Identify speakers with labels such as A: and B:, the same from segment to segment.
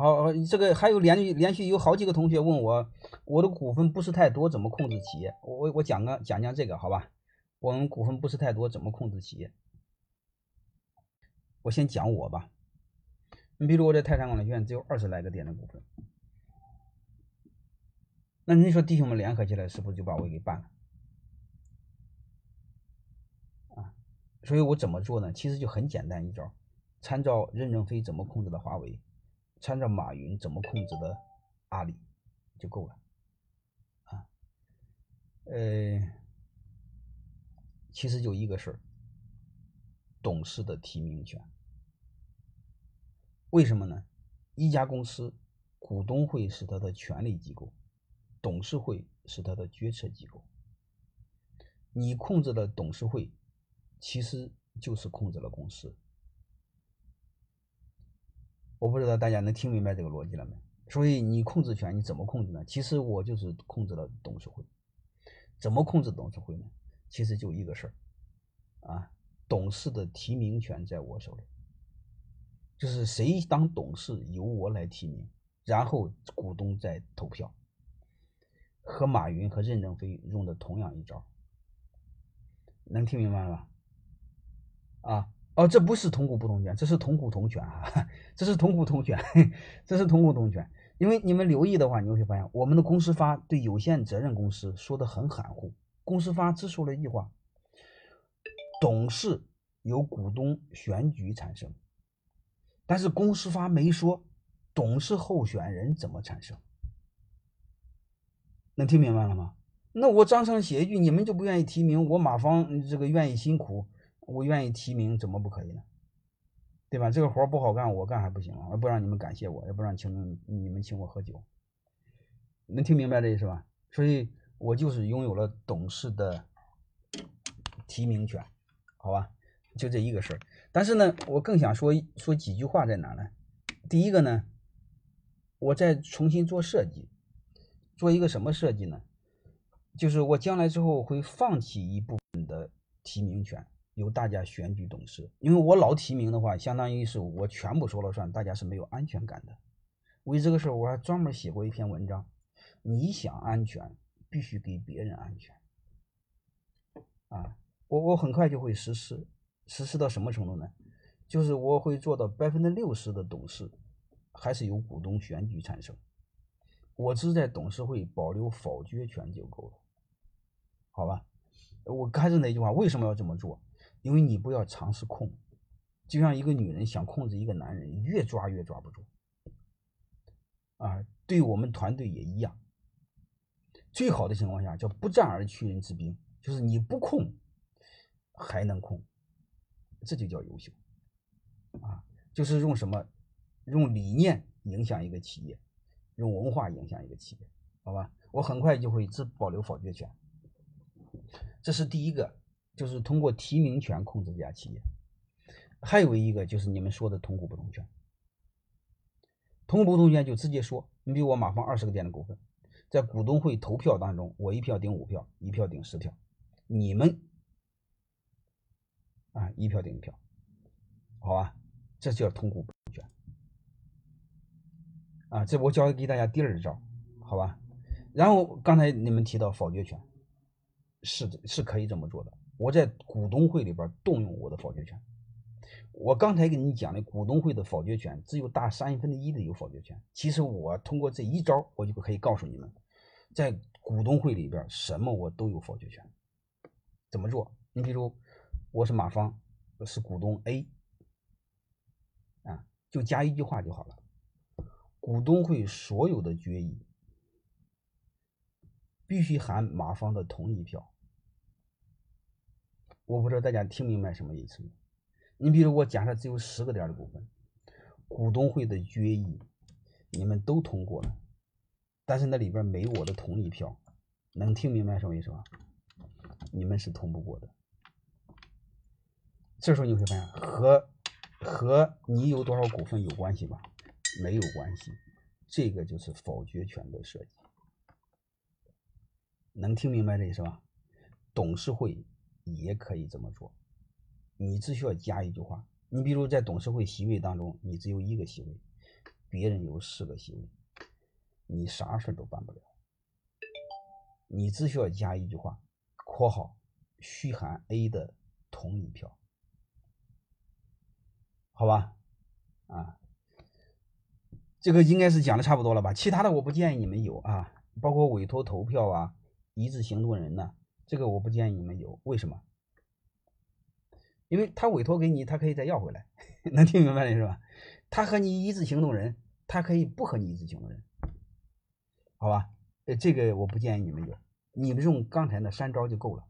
A: 好，这个还有连续连续有好几个同学问我，我的股份不是太多，怎么控制企业？我我我讲个讲讲这个好吧？我们股份不是太多，怎么控制企业？我先讲我吧。你比如我在泰山管理学院只有二十来个点的股份，那你说弟兄们联合起来是不是就把我给办了？啊，所以我怎么做呢？其实就很简单一招，参照任正非怎么控制的华为，参照马云怎么控制的阿里就够了。啊，呃，其实就一个事儿，董事的提名权。为什么呢？一家公司，股东会是他的权力机构，董事会是他的决策机构。你控制了董事会，其实就是控制了公司。我不知道大家能听明白这个逻辑了没？所以你控制权你怎么控制呢？其实我就是控制了董事会。怎么控制董事会呢？其实就一个事儿，啊，董事的提名权在我手里。就是谁当董事由我来提名，然后股东再投票。和马云和任正非用的同样一招，能听明白了吧？啊，哦，这不是同股不同权，这是同股同权啊，这是同股同权，这是同股同权。因为你们留意的话，你会发现我们的公司法对有限责任公司说的很含糊。公司法只说了一句话：董事由股东选举产生。但是公司法没说董事候选人怎么产生，能听明白了吗？那我章程写一句，你们就不愿意提名我马方这个愿意辛苦，我愿意提名，怎么不可以呢？对吧？这个活不好干，我干还不行吗？我不让你们感谢我，也不让请你们请我喝酒，能听明白这意思吧？所以我就是拥有了董事的提名权，好吧？就这一个事儿。但是呢，我更想说说几句话在哪呢？第一个呢，我再重新做设计，做一个什么设计呢？就是我将来之后会放弃一部分的提名权，由大家选举董事。因为我老提名的话，相当于是我全部说了算，大家是没有安全感的。为这个事儿，我还专门写过一篇文章。你想安全，必须给别人安全。啊，我我很快就会实施。实施到什么程度呢？就是我会做到百分之六十的董事还是由股东选举产生，我只在董事会保留否决权就够了，好吧？我还是那句话，为什么要这么做？因为你不要尝试控，就像一个女人想控制一个男人，越抓越抓不住。啊，对我们团队也一样。最好的情况下叫不战而屈人之兵，就是你不控还能控。这就叫优秀，啊，就是用什么，用理念影响一个企业，用文化影响一个企业，好吧？我很快就会只保留否决权，这是第一个，就是通过提名权控制这家企业。还有一个就是你们说的同股不同权，同股不同权就直接说，你比如我马方二十个点的股份，在股东会投票当中，我一票顶五票，一票顶十票，你们。啊，一票顶一票，好吧，这叫同股不同权。啊，这我教给大家第二招，好吧。然后刚才你们提到否决权，是是可以这么做的。我在股东会里边动用我的否决权。我刚才跟你讲的股东会的否决权，只有大三分之一的有否决权。其实我通过这一招，我就可以告诉你们，在股东会里边什么我都有否决权。怎么做？你比如。我是马芳，是股东 A，啊，就加一句话就好了。股东会所有的决议必须含马芳的同意票。我不知道大家听明白什么意思？你比如我假设只有十个点的股份，股东会的决议你们都通过了，但是那里边没我的同意票，能听明白什么意思吗？你们是通不过的。这时候你会发现和和你有多少股份有关系吗？没有关系，这个就是否决权的设计，能听明白这意思吧？董事会也可以这么做，你只需要加一句话，你比如在董事会席位当中，你只有一个席位，别人有四个席位，你啥事都办不了。你只需要加一句话（括号虚含 A 的同意票），好吧？啊，这个应该是讲的差不多了吧？其他的我不建议你们有啊，包括委托投票啊、一致行动人呢，这个我不建议你们有。为什么？因为他委托给你，他可以再要回来，能听明白了是吧？他和你一致行动人，他可以不和你一致行动人，好吧？呃，这个我不建议你们有，你们用刚才那三招就够了，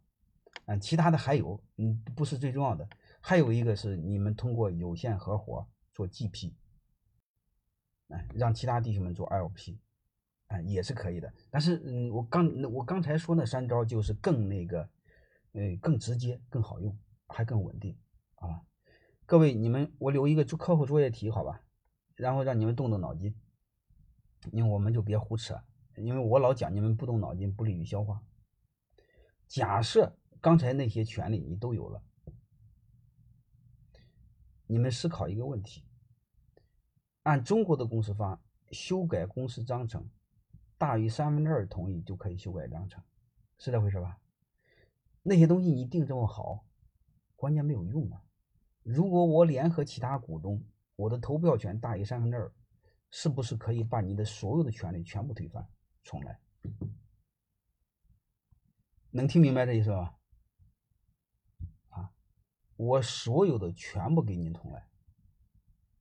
A: 嗯，其他的还有，嗯，不是最重要的，还有一个是你们通过有限合伙做 GP，哎，让其他弟兄们做 LP，哎，也是可以的。但是，嗯，我刚我刚才说那三招就是更那个，呃，更直接，更好用。还更稳定啊！各位，你们我留一个课后作业题，好吧？然后让你们动动脑筋，因为我们就别胡扯，因为我老讲你们不动脑筋不利于消化。假设刚才那些权利你都有了，你们思考一个问题：按中国的公司法，修改公司章程大于三分之二同意就可以修改章程，是这回事吧？那些东西你定这么好。关键没有用啊！如果我联合其他股东，我的投票权大于三分之二，是不是可以把你的所有的权利全部推翻重来？能听明白这意思吧？啊，我所有的全部给你重来，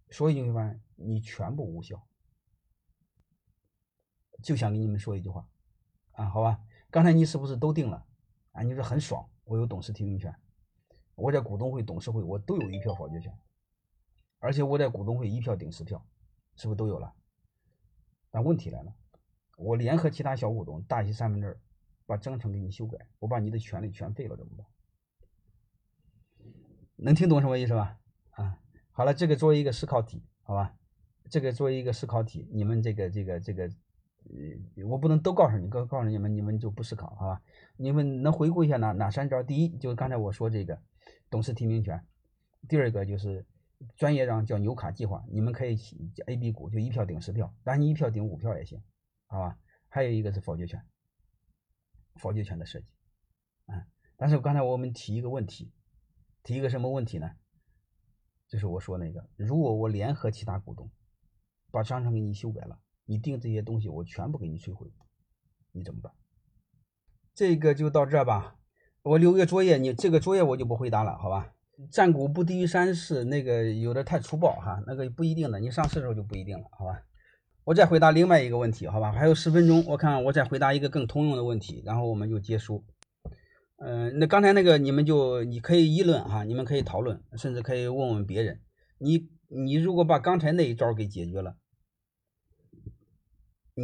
A: 所以你会发现你全部无效。就想跟你们说一句话啊，好吧？刚才你是不是都定了？啊，你说很爽，我有董事提名权。我在股东会、董事会，我都有一票否决权，而且我在股东会一票顶十票，是不是都有了？但问题来了，我联合其他小股东大于三分之二，把章程给你修改，我把你的权利全废了，怎么办？能听懂什么意思吧？啊，好了，这个作为一个思考题，好吧？这个作为一个思考题，你们这个、这个、这个，呃我不能都告诉你，告告诉你们，你们就不思考，好吧？你们能回顾一下哪哪三招？第一，就是刚才我说这个。董事提名权，第二个就是专业上叫牛卡计划，你们可以 A、B 股就一票顶十票，当然你一票顶五票也行，好吧？还有一个是否决权，否决权的设计，啊，但是刚才我们提一个问题，提一个什么问题呢？就是我说那个，如果我联合其他股东把章程给你修改了，你定这些东西我全部给你摧毁，你怎么办？这个就到这吧。我留个作业，你这个作业我就不回答了，好吧？占股不低于三四，那个有点太粗暴哈，那个不一定的，你上市的时候就不一定了，好吧？我再回答另外一个问题，好吧？还有十分钟，我看我再回答一个更通用的问题，然后我们就结束。嗯，那刚才那个你们就你可以议论哈，你们可以讨论，甚至可以问问别人。你你如果把刚才那一招给解决了，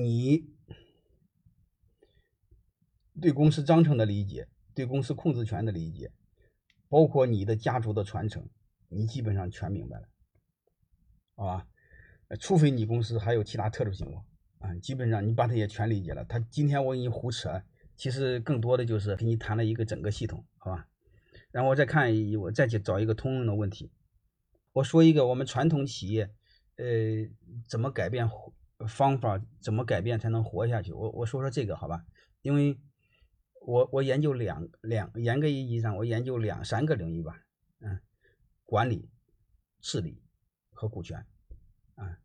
A: 你对公司章程的理解。对公司控制权的理解，包括你的家族的传承，你基本上全明白了，好吧？除非你公司还有其他特殊情况啊，基本上你把它也全理解了。他今天我给你胡扯，其实更多的就是给你谈了一个整个系统，好吧？然后我再看，我再去找一个通用的问题。我说一个我们传统企业，呃，怎么改变方法？怎么改变才能活下去？我我说说这个，好吧？因为。我我研究两两严格意义上，我研究两三个领域吧，嗯，管理、治理和股权，啊，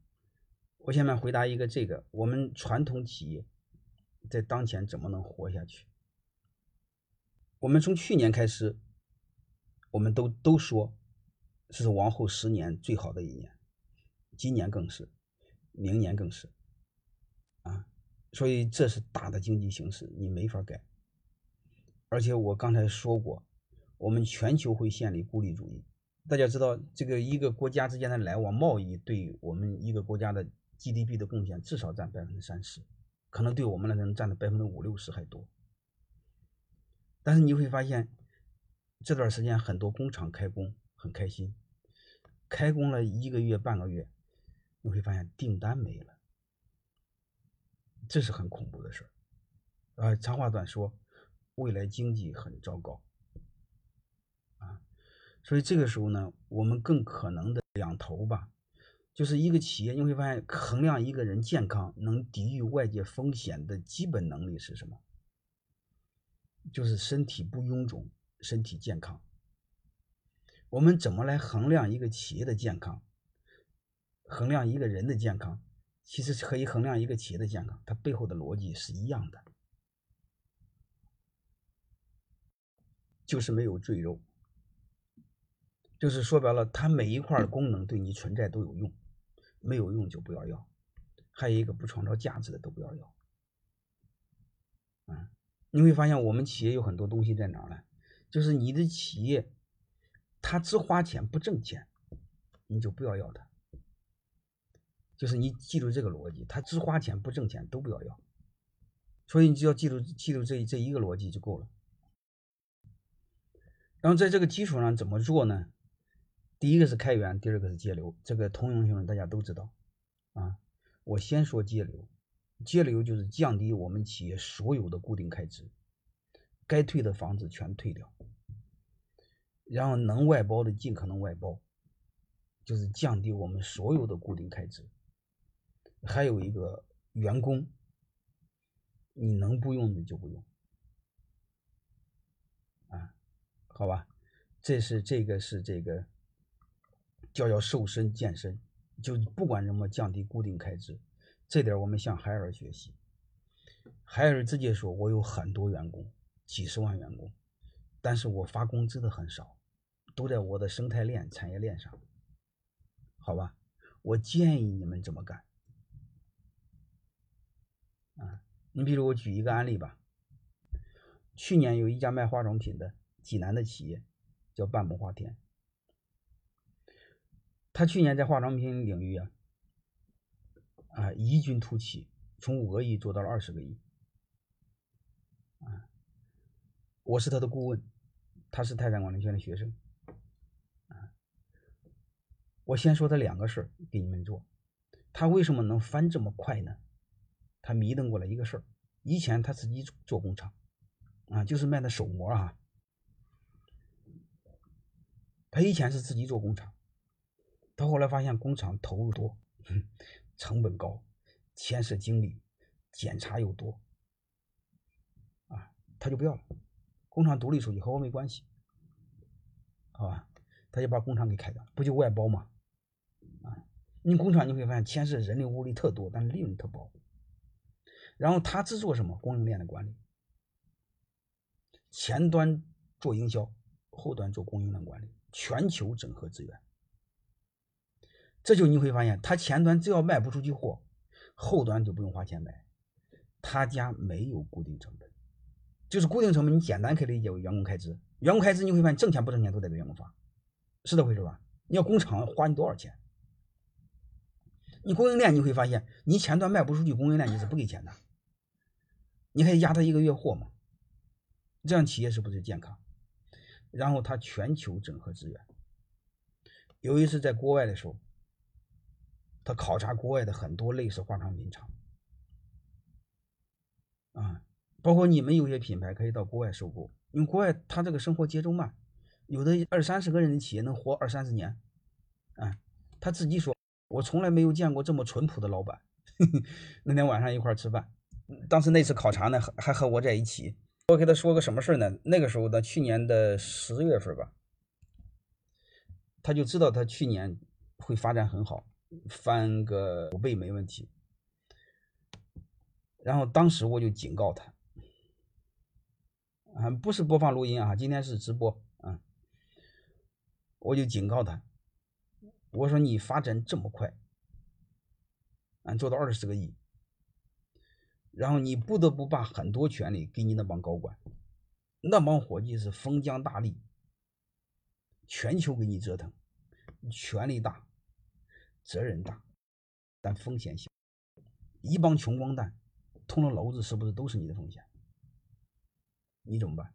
A: 我下面回答一个这个，我们传统企业在当前怎么能活下去？我们从去年开始，我们都都说是往后十年最好的一年，今年更是，明年更是，啊，所以这是大的经济形势，你没法改。而且我刚才说过，我们全球会建立孤立主义。大家知道，这个一个国家之间的来往贸易，对我们一个国家的 GDP 的贡献至少占百分之三十，可能对我们来能占到百分之五六十还多。但是你会发现，这段时间很多工厂开工很开心，开工了一个月半个月，你会发现订单没了，这是很恐怖的事儿。呃，长话短说。未来经济很糟糕，啊，所以这个时候呢，我们更可能的两头吧，就是一个企业，你会发现衡量一个人健康能抵御外界风险的基本能力是什么？就是身体不臃肿，身体健康。我们怎么来衡量一个企业的健康？衡量一个人的健康，其实可以衡量一个企业的健康，它背后的逻辑是一样的，就是没有赘肉，就是说白了，它每一块功能对你存在都有用，没有用就不要要。还有一个不创造价值的都不要要。嗯，你会发现我们企业有很多东西在哪呢？就是你的企业，它只花钱不挣钱，你就不要要它。就是你记住这个逻辑，他只花钱不挣钱都不要要，所以你只要记住记住这这一个逻辑就够了。然后在这个基础上怎么做呢？第一个是开源，第二个是节流，这个通用性大家都知道啊。我先说节流，节流就是降低我们企业所有的固定开支，该退的房子全退掉，然后能外包的尽可能外包，就是降低我们所有的固定开支。还有一个员工，你能不用的就不用，啊，好吧，这是这个是这个叫要瘦身健身，就不管怎么降低固定开支，这点我们向海尔学习。海尔直接说，我有很多员工，几十万员工，但是我发工资的很少，都在我的生态链产业链上，好吧，我建议你们这么干。啊，你比如我举一个案例吧。去年有一家卖化妆品的济南的企业，叫半亩花田。他去年在化妆品领域啊，啊异军突起，从五个亿做到了二十个亿。啊，我是他的顾问，他是泰山管理学院的学生。啊，我先说他两个事儿给你们做，他为什么能翻这么快呢？他迷瞪过来一个事儿，以前他自己做工厂，啊，就是卖的手膜啊。他以前是自己做工厂，他后来发现工厂投入多，成本高，牵涉精力，检查又多，啊，他就不要了，工厂独立出去和我没关系，好吧，他就把工厂给开掉，不就外包吗？啊，你工厂你会发现牵涉人力物力特多，但是利润特薄。然后他只做什么供应链的管理，前端做营销，后端做供应链管理，全球整合资源。这就你会发现，他前端只要卖不出去货，后端就不用花钱买。他家没有固定成本，就是固定成本，你简单可以理解为员工开支。员工开支你会发现挣钱不挣钱都得给员工发，是这回事吧？你要工厂花你多少钱？你供应链你会发现，你前端卖不出去，供应链你是不给钱的。你可以压他一个月货嘛？这样企业是不是健康？然后他全球整合资源。有一次在国外的时候，他考察国外的很多类似化妆品厂，啊，包括你们有些品牌可以到国外收购，因为国外他这个生活节奏慢，有的二三十个人的企业能活二三十年，啊，他自己说，我从来没有见过这么淳朴的老板。那天晚上一块吃饭。当时那次考察呢，还还和我在一起。我给他说个什么事呢？那个时候呢，去年的十月份吧，他就知道他去年会发展很好，翻个五倍没问题。然后当时我就警告他，啊，不是播放录音啊，今天是直播啊，我就警告他，我说你发展这么快，俺做到二十个亿。然后你不得不把很多权利给你那帮高管，那帮伙计是封疆大吏，全球给你折腾，权力大，责任大，但风险小。一帮穷光蛋，捅了篓子是不是都是你的风险？你怎么办？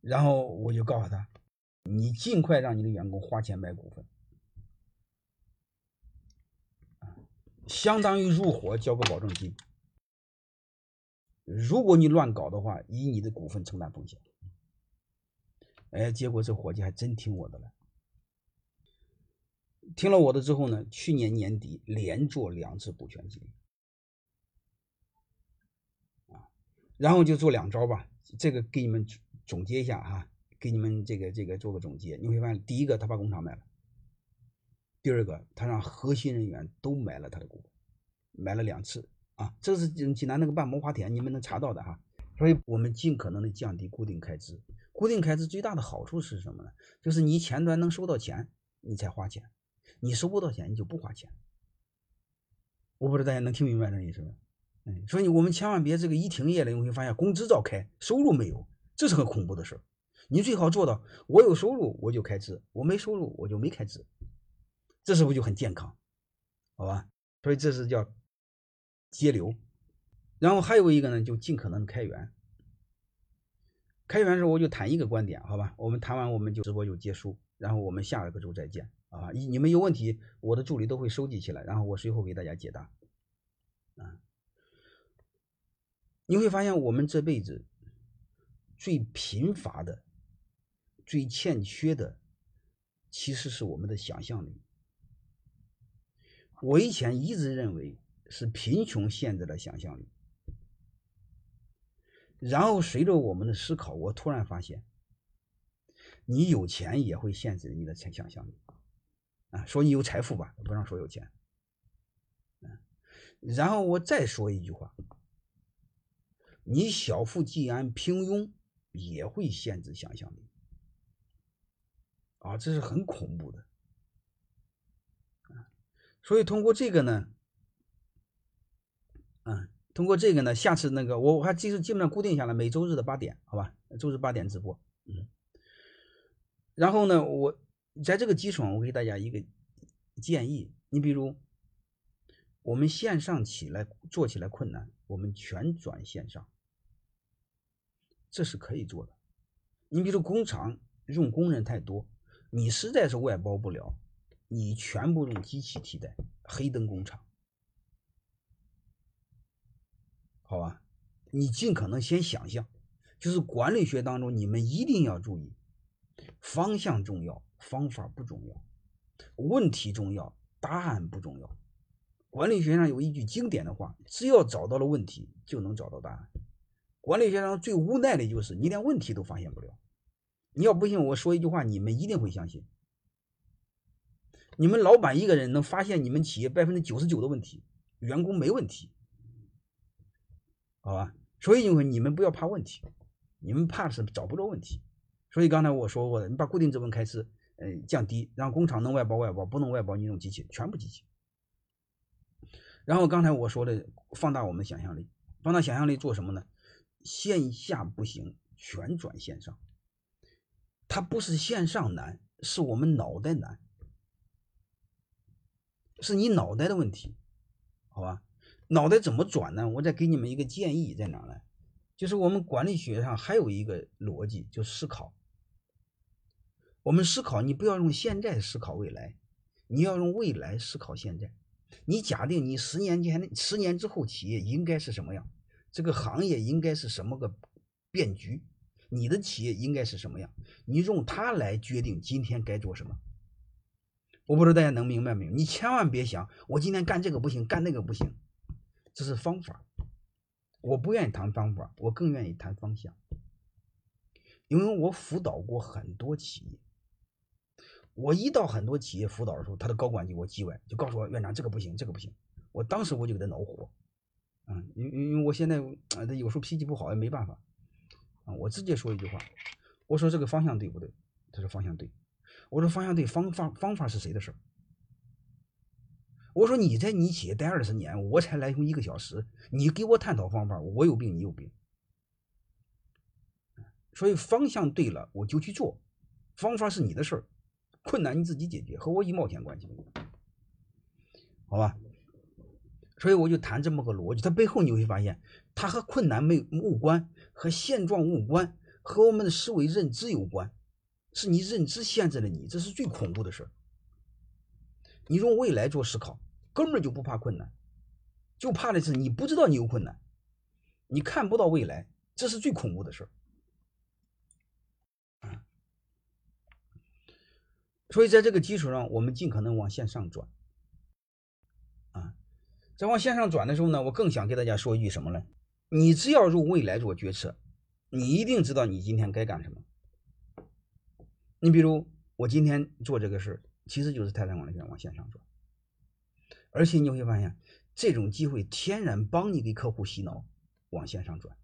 A: 然后我就告诉他，你尽快让你的员工花钱买股份。相当于入伙交个保证金，如果你乱搞的话，以你的股份承担风险。哎，结果这伙计还真听我的了，听了我的之后呢，去年年底连做两次补全激励，啊，然后就做两招吧。这个给你们总结一下哈，给你们这个这个做个总结。你会发现，第一个他把工厂卖了，第二个他让核心人员都买了他的股，买了两次啊。这是济南那个办谋划田，你们能查到的哈。所以我们尽可能的降低固定开支。固定开支最大的好处是什么呢？就是你前端能收到钱，你才花钱；你收不到钱，你就不花钱。我不知道大家能听明白这意思吗？嗯，所以我们千万别这个一停业了，你会发现工资照开，收入没有，这是个恐怖的事儿。你最好做到，我有收入我就开支，我没收入我就没开支，这是不是就很健康？好吧？所以这是叫节流。然后还有一个呢，就尽可能开源。开源的时候我就谈一个观点，好吧？我们谈完我们就直播就结束，然后我们下一个周再见啊！你你们有问题，我的助理都会收集起来，然后我随后给大家解答。啊，你会发现我们这辈子最贫乏的、最欠缺的，其实是我们的想象力。我以前一直认为是贫穷限制了想象力。然后随着我们的思考，我突然发现，你有钱也会限制你的想想象力啊！说你有财富吧，不让说有钱。嗯，然后我再说一句话，你小富即安，平庸也会限制想象力啊！这是很恐怖的！所以通过这个呢，嗯。通过这个呢，下次那个我我还基基本上固定下来，每周日的八点，好吧，周日八点直播，嗯。然后呢，我在这个基础上，我给大家一个建议，你比如我们线上起来做起来困难，我们全转线上，这是可以做的。你比如工厂用工人太多，你实在是外包不了，你全部用机器替代，黑灯工厂。好吧，你尽可能先想象，就是管理学当中，你们一定要注意，方向重要，方法不重要；问题重要，答案不重要。管理学上有一句经典的话：只要找到了问题，就能找到答案。管理学上最无奈的就是你连问题都发现不了。你要不信我说一句话，你们一定会相信：你们老板一个人能发现你们企业百分之九十九的问题，员工没问题。好吧，所以因为你们不要怕问题，你们怕是找不着问题。所以刚才我说过的，你把固定资本开支，呃，降低，让工厂能外包外包，不能外包你用机器，全部机器。然后刚才我说的，放大我们的想象力，放大想象力做什么呢？线下不行，全转线上。它不是线上难，是我们脑袋难，是你脑袋的问题，好吧？脑袋怎么转呢？我再给你们一个建议，在哪呢？就是我们管理学上还有一个逻辑，就思考。我们思考，你不要用现在思考未来，你要用未来思考现在。你假定你十年前、十年之后企业应该是什么样，这个行业应该是什么个变局，你的企业应该是什么样，你用它来决定今天该做什么。我不知道大家能明白没有？你千万别想，我今天干这个不行，干那个不行。这是方法，我不愿意谈方法，我更愿意谈方向，因为我辅导过很多企业，我一到很多企业辅导的时候，他的高管就给我叽歪，就告诉我院长这个不行，这个不行，我当时我就给他恼火，嗯，因因为我现在啊，他有时候脾气不好也没办法，啊，我直接说一句话，我说这个方向对不对？他说方向对，我说方向对，方方方法是谁的事儿？我说你在你企业待二十年，我才来用一个小时，你给我探讨方法，我有病你有病。所以方向对了，我就去做，方法是你的事儿，困难你自己解决，和我一毛钱关系没有，好吧？所以我就谈这么个逻辑，它背后你会发现，它和困难没有无关，和现状无关，和我们的思维认知有关，是你认知限制了你，这是最恐怖的事儿。你用未来做思考。根本就不怕困难，就怕的是你不知道你有困难，你看不到未来，这是最恐怖的事儿。所以在这个基础上，我们尽可能往线上转。啊，在往线上转的时候呢，我更想给大家说一句什么呢？你只要用未来做决策，你一定知道你今天该干什么。你比如我今天做这个事，其实就是泰山管理学院往线上转，而且你会发现，这种机会天然帮你给客户洗脑往线上转。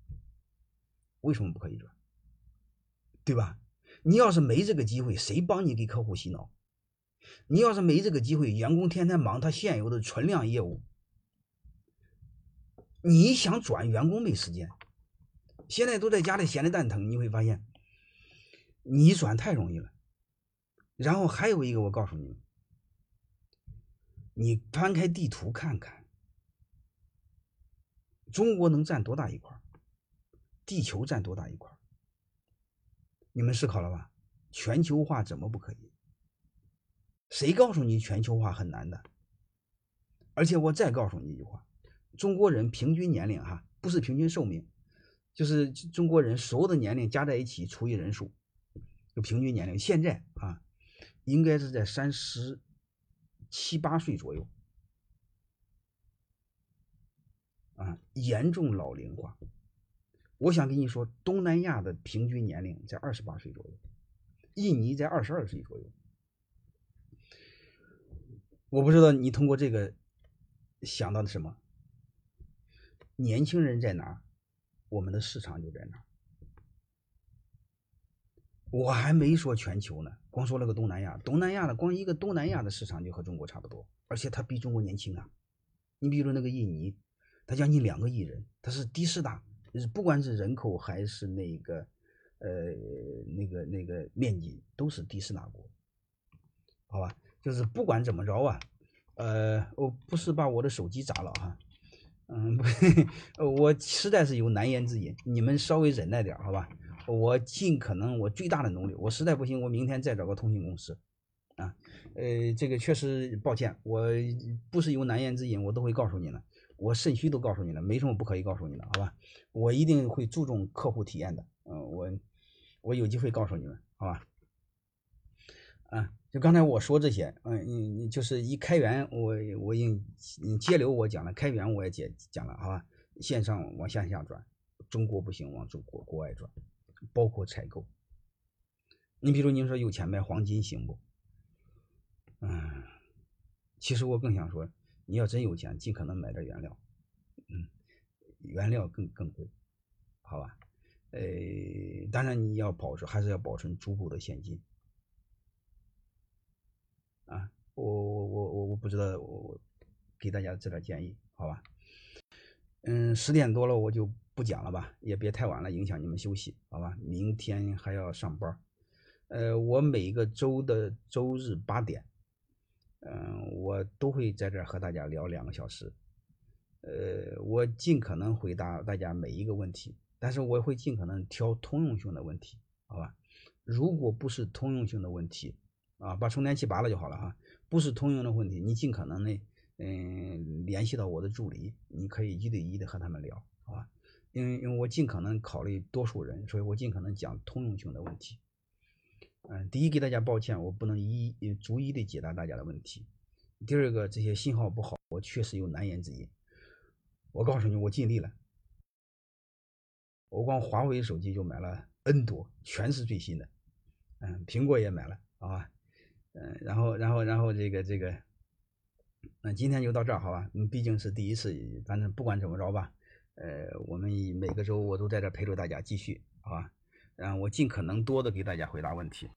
A: 为什么不可以转？对吧？你要是没这个机会，谁帮你给客户洗脑？你要是没这个机会，员工天天忙他现有的存量业务，你想转员工没时间，现在都在家里闲的蛋疼，你会发现，你转太容易了。然后还有一个，我告诉你们，你翻开地图看看，中国能占多大一块？地球占多大一块？你们思考了吧？全球化怎么不可以？谁告诉你全球化很难的？而且我再告诉你一句话：中国人平均年龄哈，不是平均寿命，就是中国人所有的年龄加在一起除以人数，就平均年龄。现在啊，应该是在三十七八岁左右啊，严重老龄化。我想跟你说，东南亚的平均年龄在二十八岁左右，印尼在二十二岁左右。我不知道你通过这个想到的什么？年轻人在哪，我们的市场就在哪。我还没说全球呢，光说了个东南亚。东南亚的光一个东南亚的市场就和中国差不多，而且它比中国年轻啊。你比如那个印尼，它将近两个亿人，它是第四大。就是不管是人口还是那个，呃，那个那个面积，都是第四大国，好吧？就是不管怎么着啊，呃，我不是把我的手机砸了哈，嗯，我实在是有难言之隐，你们稍微忍耐点，好吧？我尽可能我最大的努力，我实在不行，我明天再找个通信公司，啊，呃，这个确实抱歉，我不是有难言之隐，我都会告诉你的。我肾虚都告诉你了，没什么不可以告诉你的，好吧？我一定会注重客户体验的，嗯，我我有机会告诉你们，好吧？啊，就刚才我说这些，嗯，你你就是一开源，我我应接流我讲了，开源我也讲讲了，好吧？线上往线下转，中国不行，往中国国外转，包括采购。你比如你说有钱买黄金行不？嗯，其实我更想说。你要真有钱，尽可能买点原料，嗯，原料更更贵，好吧？呃，当然你要保持，还是要保存足够的现金。啊，我我我我我不知道，我给大家这点建议，好吧？嗯，十点多了，我就不讲了吧，也别太晚了，影响你们休息，好吧？明天还要上班。呃，我每一个周的周日八点。嗯，我都会在这儿和大家聊两个小时，呃，我尽可能回答大家每一个问题，但是我会尽可能挑通用性的问题，好吧？如果不是通用性的问题，啊，把充电器拔了就好了哈。不是通用的问题，你尽可能的，嗯，联系到我的助理，你可以一对一的和他们聊，好吧？因为因为我尽可能考虑多数人，所以我尽可能讲通用性的问题。嗯，第一给大家抱歉，我不能一一逐一的解答大家的问题。第二个，这些信号不好，我确实有难言之隐。我告诉你，我尽力了。我光华为手机就买了 N 多，全是最新的。嗯，苹果也买了，好吧？嗯，然后，然后，然后这个这个，那今天就到这儿，好吧？嗯，毕竟是第一次，反正不管怎么着吧，呃，我们每个周我都在这陪着大家继续，好吧？嗯，我尽可能多的给大家回答问题。